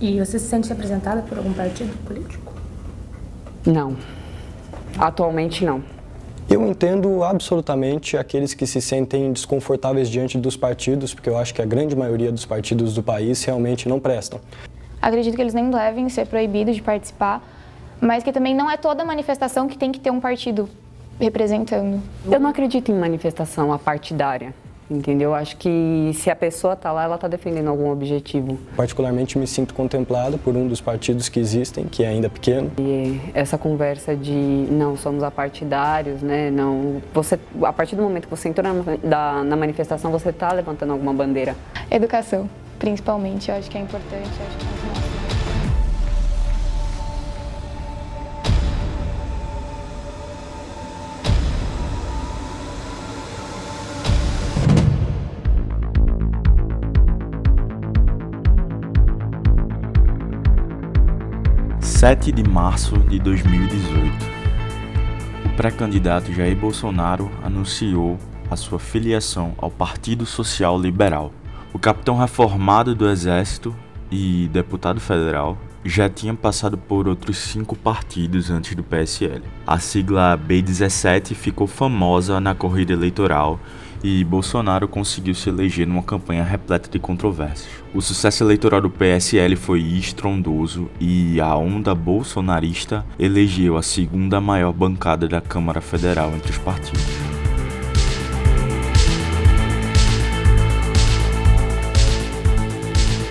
E você se sente representada por algum partido político? Não. Atualmente não. Eu entendo absolutamente aqueles que se sentem desconfortáveis diante dos partidos, porque eu acho que a grande maioria dos partidos do país realmente não prestam. Acredito que eles nem devem ser proibidos de participar, mas que também não é toda manifestação que tem que ter um partido representando. Eu não acredito em manifestação apartidária. Entendeu? Acho que se a pessoa está lá, ela está defendendo algum objetivo. Particularmente me sinto contemplado por um dos partidos que existem, que é ainda pequeno. E essa conversa de não somos apartidários, né? Não, você, a partir do momento que você entrou na, na manifestação, você está levantando alguma bandeira. Educação, principalmente, eu acho que é importante. 7 de março de 2018, o pré-candidato Jair Bolsonaro anunciou a sua filiação ao Partido Social Liberal. O capitão reformado do Exército e deputado federal já tinha passado por outros cinco partidos antes do PSL. A sigla B17 ficou famosa na corrida eleitoral e Bolsonaro conseguiu se eleger numa campanha repleta de controvérsias. O sucesso eleitoral do PSL foi estrondoso e a onda bolsonarista elegeu a segunda maior bancada da Câmara Federal entre os partidos.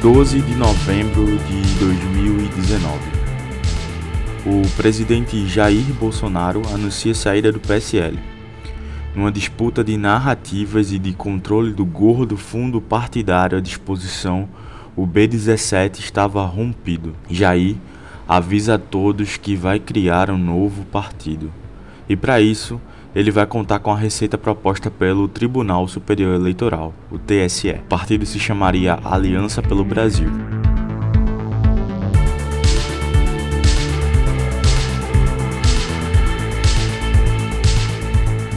Doze de novembro de 2019. O presidente Jair Bolsonaro anuncia a saída do PSL numa disputa de narrativas e de controle do gordo fundo partidário à disposição, o B17 estava rompido. Jair avisa a todos que vai criar um novo partido. E para isso, ele vai contar com a receita proposta pelo Tribunal Superior Eleitoral, o TSE. O partido se chamaria Aliança pelo Brasil.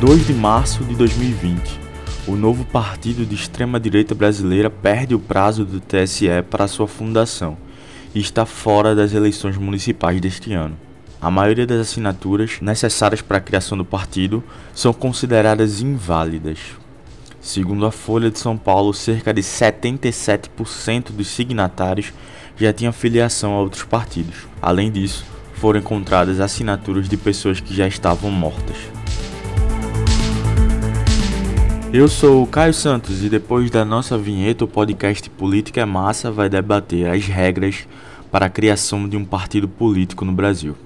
2 de março de 2020, o novo partido de extrema-direita brasileira perde o prazo do TSE para sua fundação e está fora das eleições municipais deste ano. A maioria das assinaturas necessárias para a criação do partido são consideradas inválidas. Segundo a Folha de São Paulo, cerca de 77% dos signatários já tinham filiação a outros partidos. Além disso, foram encontradas assinaturas de pessoas que já estavam mortas. Eu sou o Caio Santos e depois da nossa vinheta, o podcast Política é Massa vai debater as regras para a criação de um partido político no Brasil.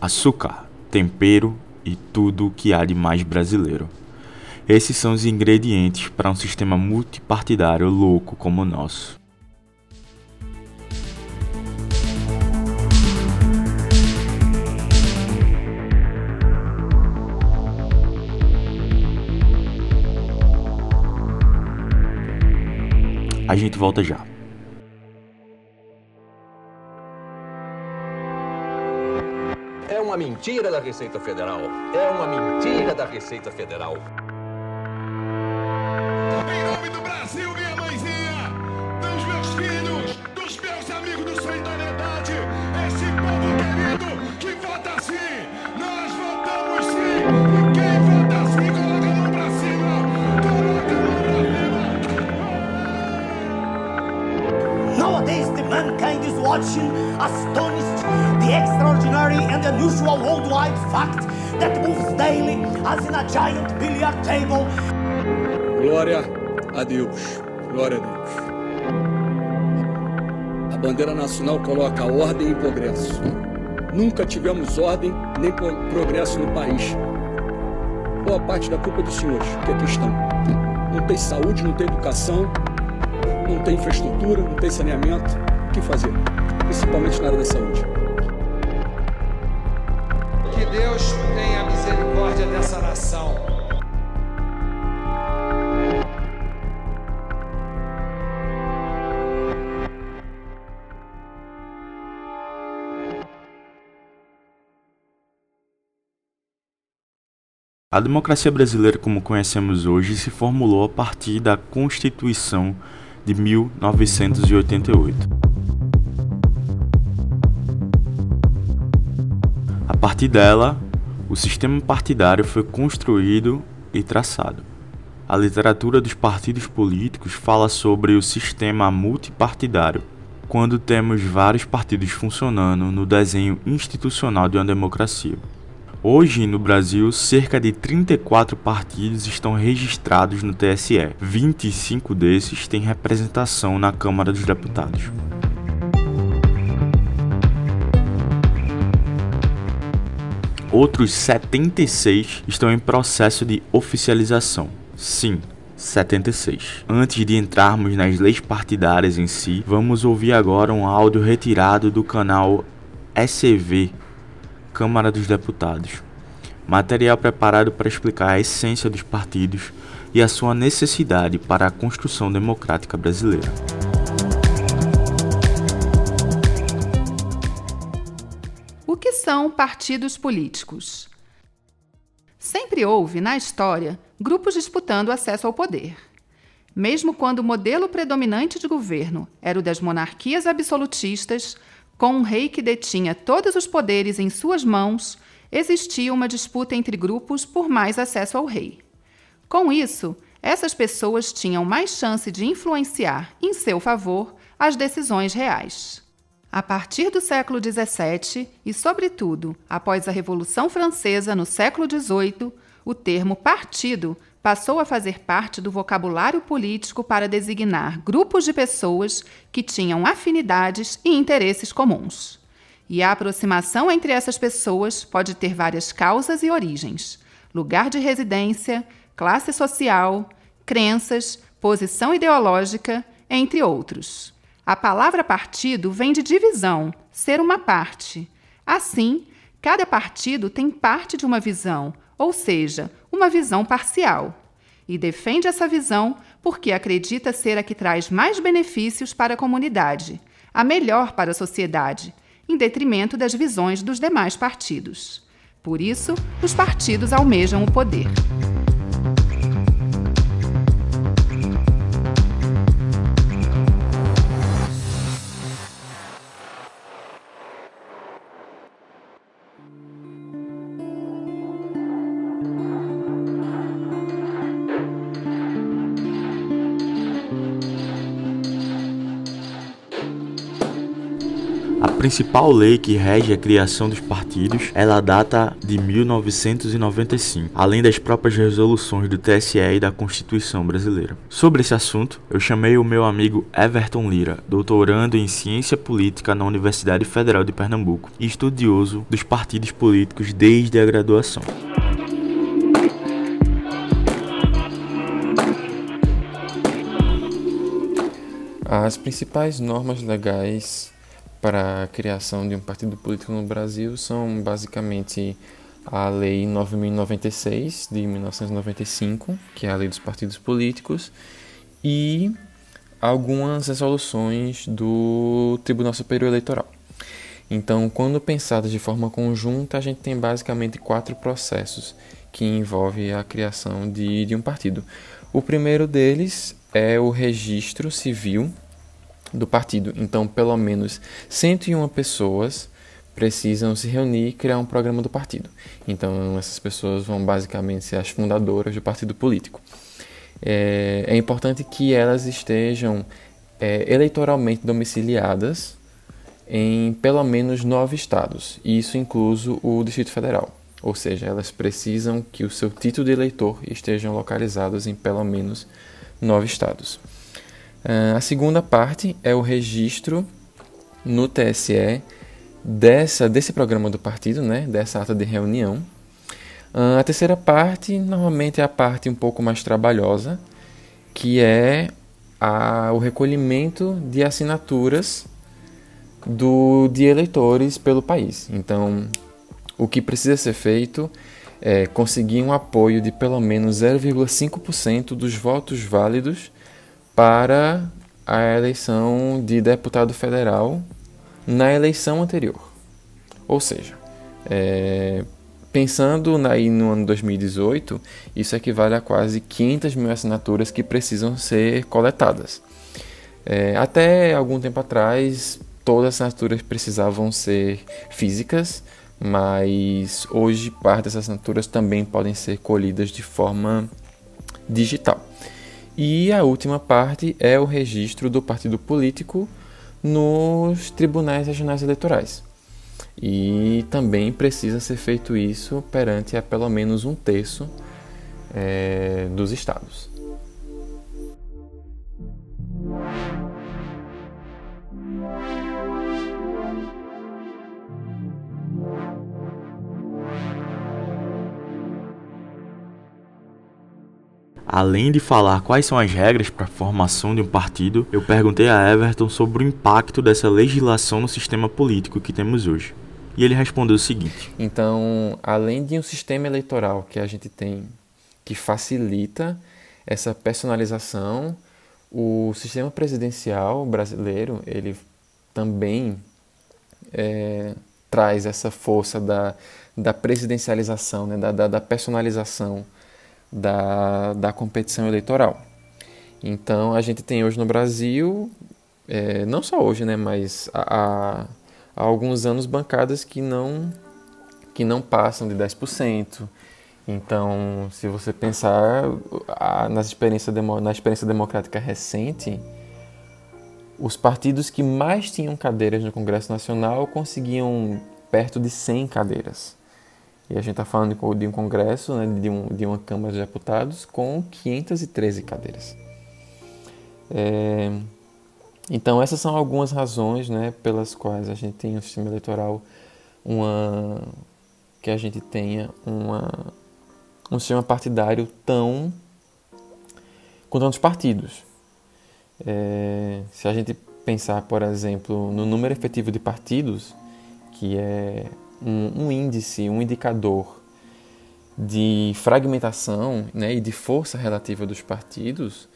Açúcar, tempero e tudo o que há de mais brasileiro. Esses são os ingredientes para um sistema multipartidário louco como o nosso. A gente volta já. É uma mentira da Receita Federal. É uma mentira da Receita Federal. Fact that moves daily as in a giant billiard table. Glória a Deus, glória a Deus. A bandeira nacional coloca ordem e progresso. Nunca tivemos ordem nem progresso no país. Boa parte da culpa é dos senhores, que aqui estão. Não tem saúde, não tem educação, não tem infraestrutura, não tem saneamento o que fazer, principalmente na área da saúde. Deus tenha misericórdia dessa nação. A democracia brasileira, como conhecemos hoje, se formulou a partir da Constituição de 1988. Partir dela, o sistema partidário foi construído e traçado. A literatura dos partidos políticos fala sobre o sistema multipartidário, quando temos vários partidos funcionando no desenho institucional de uma democracia. Hoje, no Brasil, cerca de 34 partidos estão registrados no TSE. 25 desses têm representação na Câmara dos Deputados. Outros 76 estão em processo de oficialização. Sim, 76. Antes de entrarmos nas leis partidárias em si, vamos ouvir agora um áudio retirado do canal SCV Câmara dos Deputados. Material preparado para explicar a essência dos partidos e a sua necessidade para a construção democrática brasileira. São partidos políticos? Sempre houve, na história, grupos disputando acesso ao poder. Mesmo quando o modelo predominante de governo era o das monarquias absolutistas, com um rei que detinha todos os poderes em suas mãos, existia uma disputa entre grupos por mais acesso ao rei. Com isso, essas pessoas tinham mais chance de influenciar, em seu favor, as decisões reais. A partir do século XVII e, sobretudo, após a Revolução Francesa no século XVIII, o termo partido passou a fazer parte do vocabulário político para designar grupos de pessoas que tinham afinidades e interesses comuns. E a aproximação entre essas pessoas pode ter várias causas e origens: lugar de residência, classe social, crenças, posição ideológica, entre outros. A palavra partido vem de divisão, ser uma parte. Assim, cada partido tem parte de uma visão, ou seja, uma visão parcial. E defende essa visão porque acredita ser a que traz mais benefícios para a comunidade, a melhor para a sociedade, em detrimento das visões dos demais partidos. Por isso, os partidos almejam o poder. Principal lei que rege a criação dos partidos, ela data de 1995, além das próprias resoluções do TSE e da Constituição brasileira. Sobre esse assunto, eu chamei o meu amigo Everton Lira, doutorando em Ciência Política na Universidade Federal de Pernambuco e estudioso dos partidos políticos desde a graduação. As principais normas legais para a criação de um partido político no Brasil são basicamente a Lei 9096 de 1995, que é a Lei dos Partidos Políticos, e algumas resoluções do Tribunal Superior Eleitoral. Então, quando pensadas de forma conjunta, a gente tem basicamente quatro processos que envolvem a criação de, de um partido. O primeiro deles é o registro civil do partido. Então, pelo menos 101 pessoas precisam se reunir e criar um programa do partido. Então, essas pessoas vão basicamente ser as fundadoras do partido político. É, é importante que elas estejam é, eleitoralmente domiciliadas em pelo menos nove estados, e isso incluso o Distrito Federal. Ou seja, elas precisam que o seu título de eleitor estejam localizados em pelo menos nove estados. Uh, a segunda parte é o registro no TSE dessa, desse programa do partido, né, dessa ata de reunião. Uh, a terceira parte, normalmente, é a parte um pouco mais trabalhosa, que é a, o recolhimento de assinaturas do, de eleitores pelo país. Então, o que precisa ser feito é conseguir um apoio de pelo menos 0,5% dos votos válidos para a eleição de deputado federal na eleição anterior. Ou seja, é, pensando aí no ano 2018, isso equivale a quase 500 mil assinaturas que precisam ser coletadas. É, até algum tempo atrás, todas as assinaturas precisavam ser físicas, mas hoje parte dessas assinaturas também podem ser colhidas de forma digital. E a última parte é o registro do partido político nos tribunais regionais eleitorais. E também precisa ser feito isso perante a pelo menos um terço é, dos estados. Além de falar quais são as regras para a formação de um partido, eu perguntei a Everton sobre o impacto dessa legislação no sistema político que temos hoje. E ele respondeu o seguinte: Então, além de um sistema eleitoral que a gente tem que facilita essa personalização, o sistema presidencial brasileiro ele também é, traz essa força da, da presidencialização, né, da, da, da personalização da, da competição eleitoral. Então a gente tem hoje no Brasil, é, não só hoje, né, mas há, há, alguns anos bancadas que não, que não passam de 10%. Então, se você pensar a, na, experiência demo, na experiência democrática recente, os partidos que mais tinham cadeiras no Congresso Nacional conseguiam perto de 100 cadeiras. E a gente está falando de um congresso, né, de, um, de uma Câmara de Deputados com 513 cadeiras. É, então essas são algumas razões né, pelas quais a gente tem um sistema eleitoral uma, que a gente tenha uma, um sistema partidário tão com tantos partidos. É, se a gente pensar, por exemplo, no número efetivo de partidos, que é um, um índice, um indicador de fragmentação né, e de força relativa dos partidos,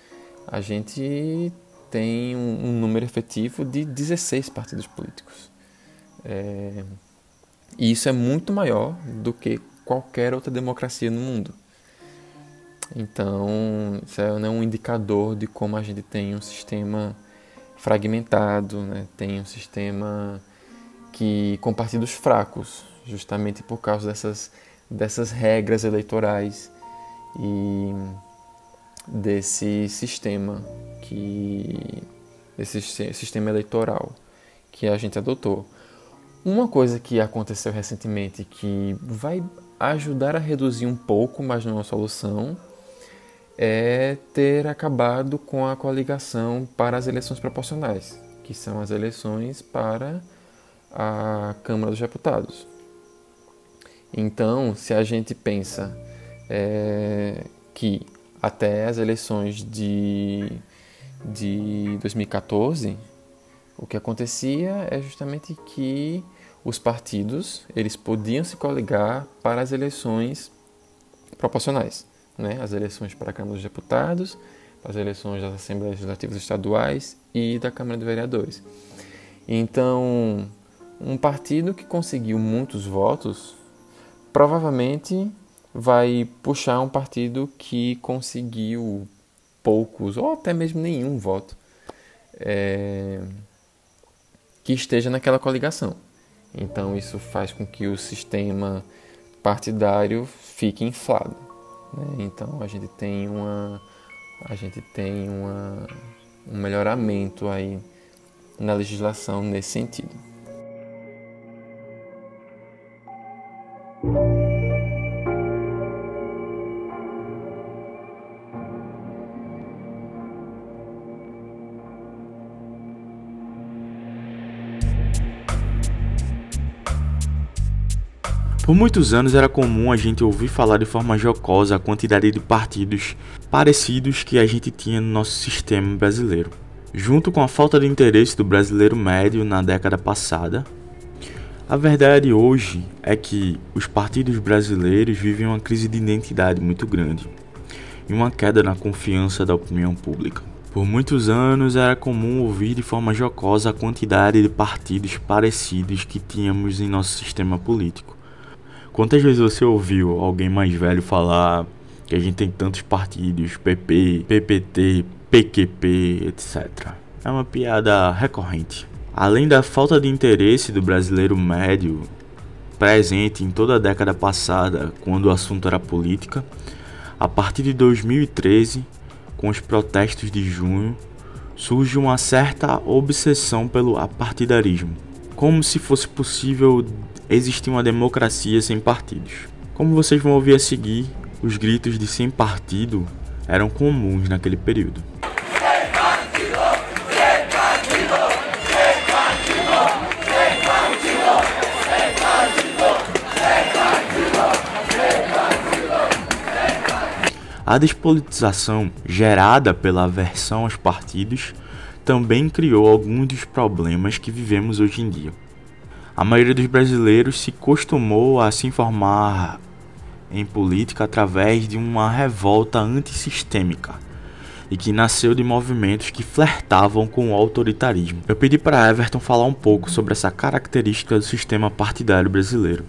a gente tem um, um número efetivo de 16 partidos políticos. É, e isso é muito maior do que qualquer outra democracia no mundo. Então, isso é né, um indicador de como a gente tem um sistema fragmentado, né, tem um sistema que com partidos fracos, justamente por causa dessas, dessas regras eleitorais e desse sistema que desse sistema eleitoral que a gente adotou. Uma coisa que aconteceu recentemente que vai ajudar a reduzir um pouco, mas não é uma solução, é ter acabado com a coligação para as eleições proporcionais, que são as eleições para a Câmara dos Deputados. Então, se a gente pensa é, que até as eleições de, de 2014, o que acontecia é justamente que os partidos eles podiam se coligar para as eleições proporcionais, né? as eleições para a Câmara dos Deputados, as eleições das Assembleias Legislativas Estaduais e da Câmara de Vereadores. Então, um partido que conseguiu muitos votos provavelmente vai puxar um partido que conseguiu poucos ou até mesmo nenhum voto é, que esteja naquela coligação. Então isso faz com que o sistema partidário fique inflado. Né? Então a gente tem uma a gente tem uma, um melhoramento aí na legislação nesse sentido. Por muitos anos era comum a gente ouvir falar de forma jocosa a quantidade de partidos parecidos que a gente tinha no nosso sistema brasileiro. Junto com a falta de interesse do brasileiro médio na década passada, a verdade hoje é que os partidos brasileiros vivem uma crise de identidade muito grande e uma queda na confiança da opinião pública. Por muitos anos era comum ouvir de forma jocosa a quantidade de partidos parecidos que tínhamos em nosso sistema político. Quantas vezes você ouviu alguém mais velho falar que a gente tem tantos partidos, PP, PPT, PQP, etc. É uma piada recorrente. Além da falta de interesse do brasileiro médio presente em toda a década passada quando o assunto era política, a partir de 2013, com os protestos de junho, surge uma certa obsessão pelo apartidarismo, como se fosse possível existir uma democracia sem partidos. Como vocês vão ouvir a seguir, os gritos de sem partido eram comuns naquele período. A despolitização gerada pela aversão aos partidos também criou alguns dos problemas que vivemos hoje em dia. A maioria dos brasileiros se costumou a se informar em política através de uma revolta antissistêmica e que nasceu de movimentos que flertavam com o autoritarismo. Eu pedi para Everton falar um pouco sobre essa característica do sistema partidário brasileiro,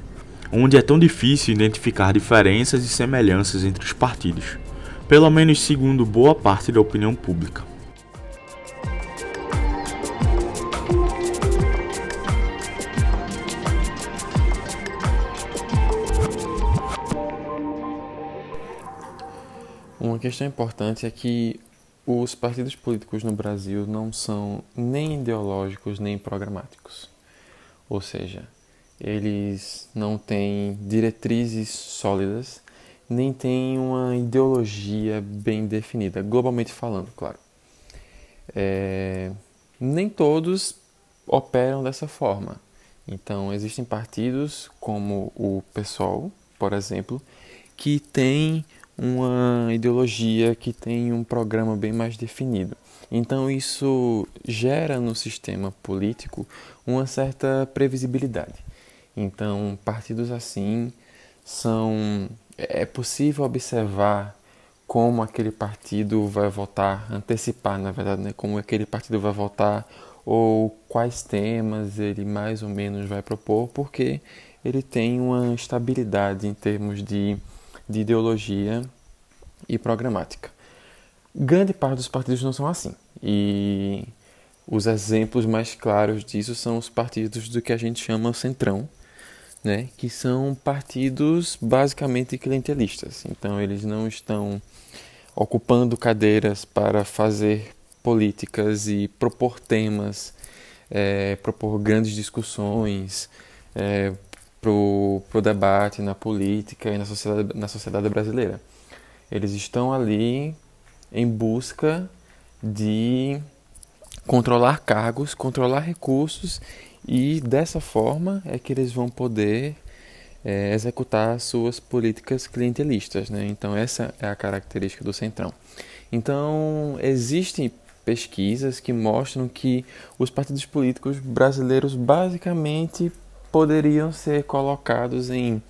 onde é tão difícil identificar diferenças e semelhanças entre os partidos pelo menos segundo boa parte da opinião pública. Uma questão importante é que os partidos políticos no Brasil não são nem ideológicos nem programáticos. Ou seja, eles não têm diretrizes sólidas nem tem uma ideologia bem definida, globalmente falando, claro. É, nem todos operam dessa forma. Então, existem partidos como o PSOL, por exemplo, que tem uma ideologia, que tem um programa bem mais definido. Então, isso gera no sistema político uma certa previsibilidade. Então, partidos assim são é possível observar como aquele partido vai votar, antecipar, na verdade, né, como aquele partido vai votar ou quais temas ele mais ou menos vai propor, porque ele tem uma estabilidade em termos de, de ideologia e programática. Grande parte dos partidos não são assim. E os exemplos mais claros disso são os partidos do que a gente chama centrão, né, que são partidos basicamente clientelistas. Então, eles não estão ocupando cadeiras para fazer políticas e propor temas, é, propor grandes discussões é, para o debate na política e na sociedade, na sociedade brasileira. Eles estão ali em busca de controlar cargos, controlar recursos e dessa forma é que eles vão poder é, executar suas políticas clientelistas. Né? Então, essa é a característica do Centrão. Então, existem pesquisas que mostram que os partidos políticos brasileiros basicamente poderiam ser colocados em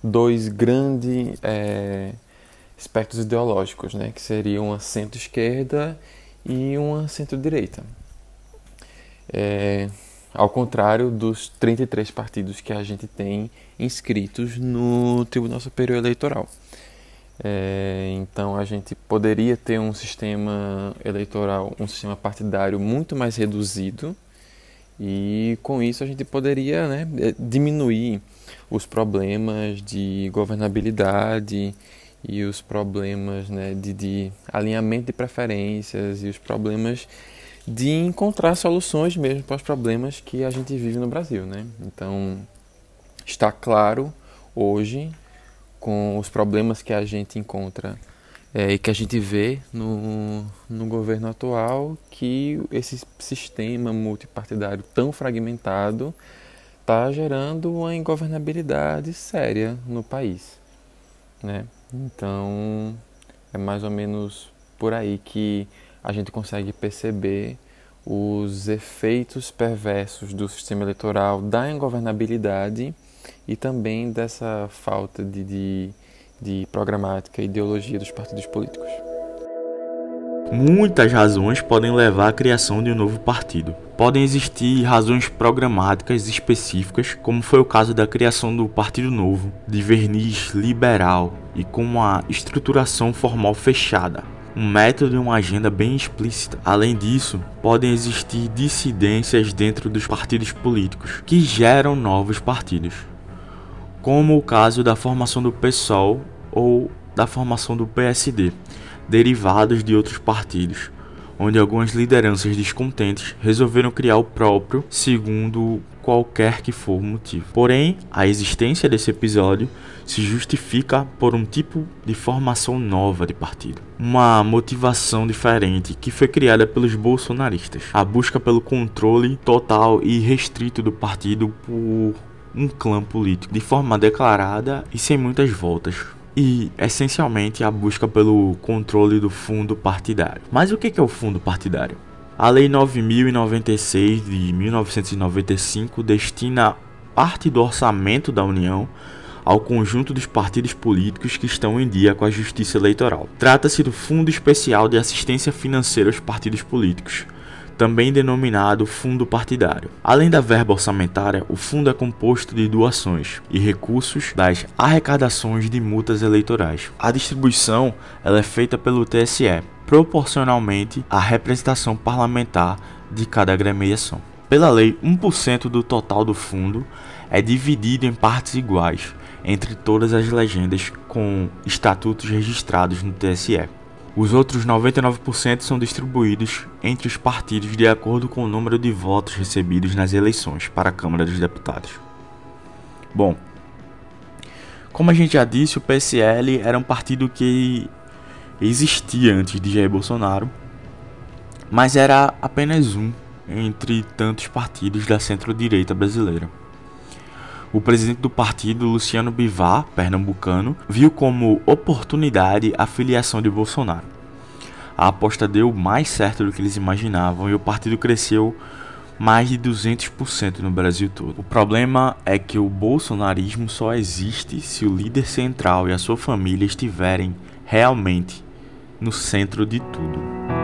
dois grandes é, ideológicos, né? que seriam uma centro-esquerda e uma centro-direita. É, ao contrário dos 33 partidos que a gente tem inscritos no Tribunal Superior Eleitoral. É, então a gente poderia ter um sistema eleitoral, um sistema partidário muito mais reduzido e com isso a gente poderia né, é, diminuir os problemas de governabilidade e os problemas né, de, de alinhamento de preferências e os problemas de encontrar soluções mesmo para os problemas que a gente vive no Brasil, né? Então, está claro hoje com os problemas que a gente encontra é, e que a gente vê no, no governo atual que esse sistema multipartidário tão fragmentado está gerando uma ingovernabilidade séria no país, né? Então, é mais ou menos por aí que a gente consegue perceber os efeitos perversos do sistema eleitoral, da ingovernabilidade e também dessa falta de, de, de programática e ideologia dos partidos políticos. Muitas razões podem levar à criação de um novo partido. Podem existir razões programáticas específicas, como foi o caso da criação do Partido Novo, de verniz liberal e com uma estruturação formal fechada, um método e uma agenda bem explícita. Além disso, podem existir dissidências dentro dos partidos políticos, que geram novos partidos. como o caso da formação do PSOL ou da formação do PSD, derivados de outros partidos, onde algumas lideranças descontentes resolveram criar o próprio, segundo qualquer que for o motivo. Porém, a existência desse episódio se justifica por um tipo de formação nova de partido, uma motivação diferente que foi criada pelos bolsonaristas, a busca pelo controle total e restrito do partido por um clã político, de forma declarada e sem muitas voltas e, essencialmente, a busca pelo controle do fundo partidário. Mas o que é o fundo partidário? A Lei 9096 de 1995 destina parte do orçamento da União ao conjunto dos partidos políticos que estão em dia com a justiça eleitoral. Trata-se do Fundo Especial de Assistência Financeira aos Partidos Políticos, também denominado fundo partidário. Além da verba orçamentária, o fundo é composto de doações e recursos das arrecadações de multas eleitorais. A distribuição ela é feita pelo TSE, proporcionalmente à representação parlamentar de cada agremiação. Pela lei, 1% do total do fundo é dividido em partes iguais entre todas as legendas com estatutos registrados no TSE. Os outros 99% são distribuídos entre os partidos de acordo com o número de votos recebidos nas eleições para a Câmara dos Deputados. Bom, como a gente já disse, o PSL era um partido que existia antes de Jair Bolsonaro, mas era apenas um entre tantos partidos da centro-direita brasileira. O presidente do partido, Luciano Bivar, pernambucano, viu como oportunidade a filiação de Bolsonaro. A aposta deu mais certo do que eles imaginavam e o partido cresceu mais de 200% no Brasil todo. O problema é que o bolsonarismo só existe se o líder central e a sua família estiverem realmente no centro de tudo.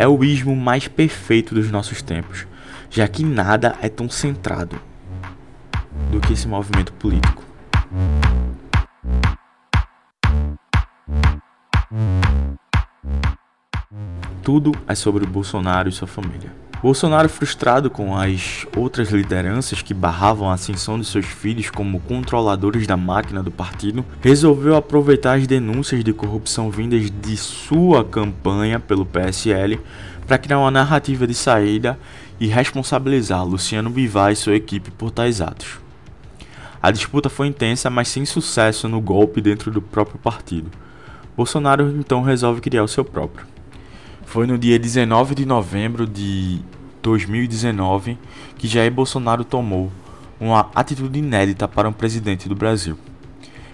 É o ismo mais perfeito dos nossos tempos, já que nada é tão centrado do que esse movimento político. Tudo é sobre o Bolsonaro e sua família. Bolsonaro, frustrado com as outras lideranças que barravam a ascensão de seus filhos como controladores da máquina do partido, resolveu aproveitar as denúncias de corrupção vindas de sua campanha pelo PSL para criar uma narrativa de saída e responsabilizar Luciano Bivar e sua equipe por tais atos. A disputa foi intensa, mas sem sucesso no golpe dentro do próprio partido. Bolsonaro então resolve criar o seu próprio. Foi no dia 19 de novembro de 2019 que Jair Bolsonaro tomou uma atitude inédita para um presidente do Brasil.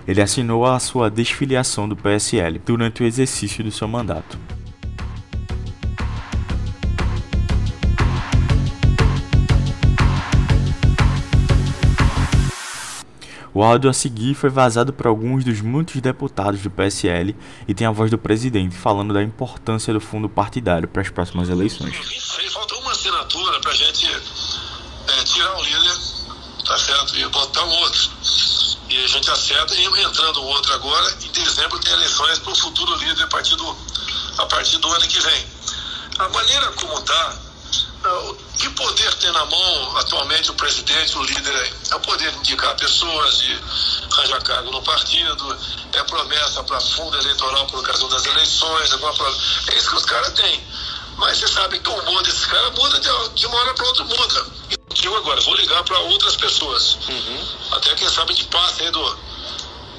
Ele assinou a sua desfiliação do PSL durante o exercício do seu mandato. O áudio a seguir foi vazado por alguns dos muitos deputados do PSL e tem a voz do presidente falando da importância do fundo partidário para as próximas eleições. Falta uma assinatura para a gente é, tirar o líder, tá certo? E botar outro. E a gente acerta e entrando outro agora. Em dezembro tem eleições para o futuro líder a partir, do, a partir do ano que vem. A maneira como está o que poder tem na mão atualmente o presidente, o líder É o poder de indicar pessoas, de arranjar cargo no partido, é promessa para fundo eleitoral por ocasião das eleições, é, é isso que os caras têm. Mas você sabe que o humor desses caras muda de, uma hora para outra, muda. E eu agora vou ligar para outras pessoas. Uhum. Até quem sabe de passe aí do,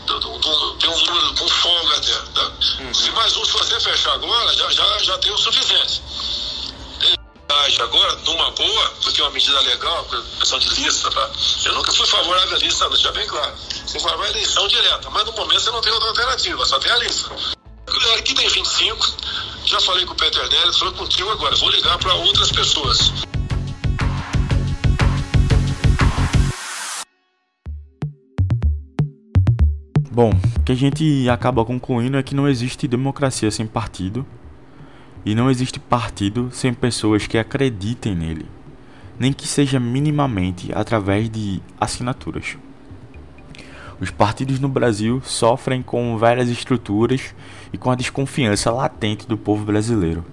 do, do, do, tem um número com folga até. Tá? Uhum. Se mais um, se você fechar agora, já, já, já tem o suficiente agora, numa boa, porque é uma medida legal, questão de lista, tá? Eu nunca fui favorável à lista, deixa bem claro. Fui favorável à eleição direta, mas no momento você não tem outra alternativa, só tem a lista. Aqui tem 25, já falei com o Peter Nery, falou contigo agora, vou ligar para outras pessoas. Bom, o que a gente acaba concluindo é que não existe democracia sem partido e não existe partido sem pessoas que acreditem nele, nem que seja minimamente através de assinaturas. Os partidos no Brasil sofrem com várias estruturas e com a desconfiança latente do povo brasileiro,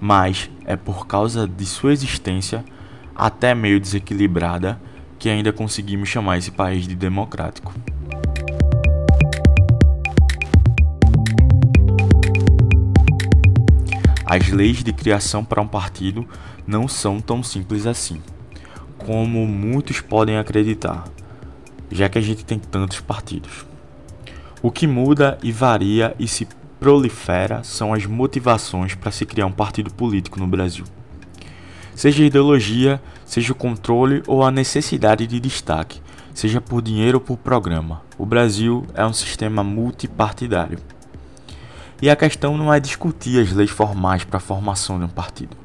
mas é por causa de sua existência, até meio desequilibrada, que ainda conseguimos chamar esse país de democrático. As leis de criação para um partido não são tão simples assim, como muitos podem acreditar, já que a gente tem tantos partidos. O que muda e varia e se prolifera são as motivações para se criar um partido político no Brasil. Seja ideologia, seja o controle ou a necessidade de destaque, seja por dinheiro ou por programa, o Brasil é um sistema multipartidário. E a questão não é discutir as leis formais para a formação de um partido.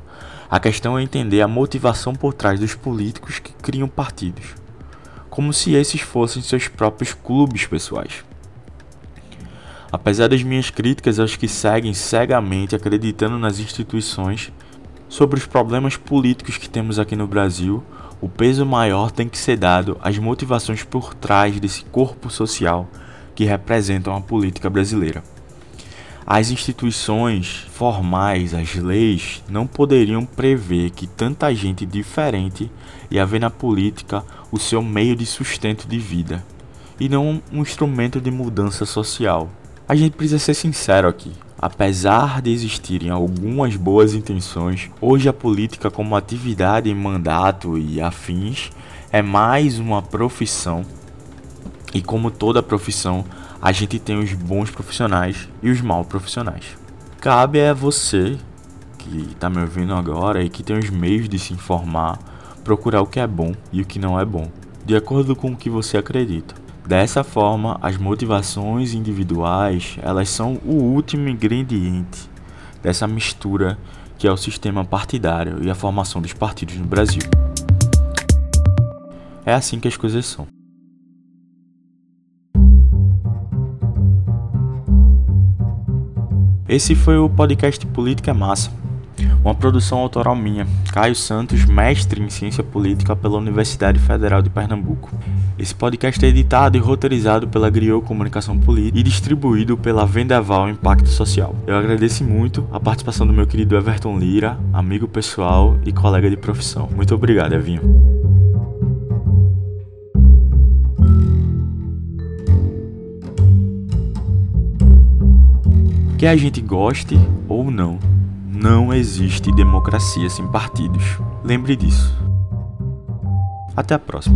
A questão é entender a motivação por trás dos políticos que criam partidos, como se esses fossem seus próprios clubes pessoais. Apesar das minhas críticas aos que seguem cegamente acreditando nas instituições, sobre os problemas políticos que temos aqui no Brasil, o peso maior tem que ser dado às motivações por trás desse corpo social que representam a política brasileira. As instituições formais, as leis, não poderiam prever que tanta gente diferente ia ver na política o seu meio de sustento de vida e não um instrumento de mudança social. A gente precisa ser sincero aqui. Apesar de existirem algumas boas intenções, hoje a política, como atividade mandato e afins, é mais uma profissão. E como toda profissão, a gente tem os bons profissionais e os maus profissionais. Cabe a você que está me ouvindo agora e que tem os meios de se informar, procurar o que é bom e o que não é bom, de acordo com o que você acredita. Dessa forma, as motivações individuais, elas são o último ingrediente dessa mistura que é o sistema partidário e a formação dos partidos no Brasil. É assim que as coisas são. Esse foi o podcast Política Massa, uma produção autoral minha, Caio Santos, mestre em ciência política pela Universidade Federal de Pernambuco. Esse podcast é editado e roteirizado pela Griot Comunicação Política e distribuído pela Vendaval Impacto Social. Eu agradeço muito a participação do meu querido Everton Lira, amigo pessoal e colega de profissão. Muito obrigado, Evinho. Que a gente goste ou não, não existe democracia sem partidos. Lembre disso. Até a próxima.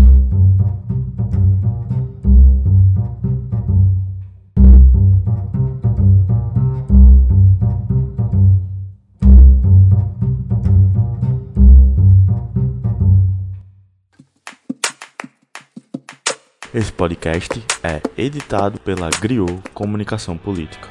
Esse podcast é editado pela Griot Comunicação Política.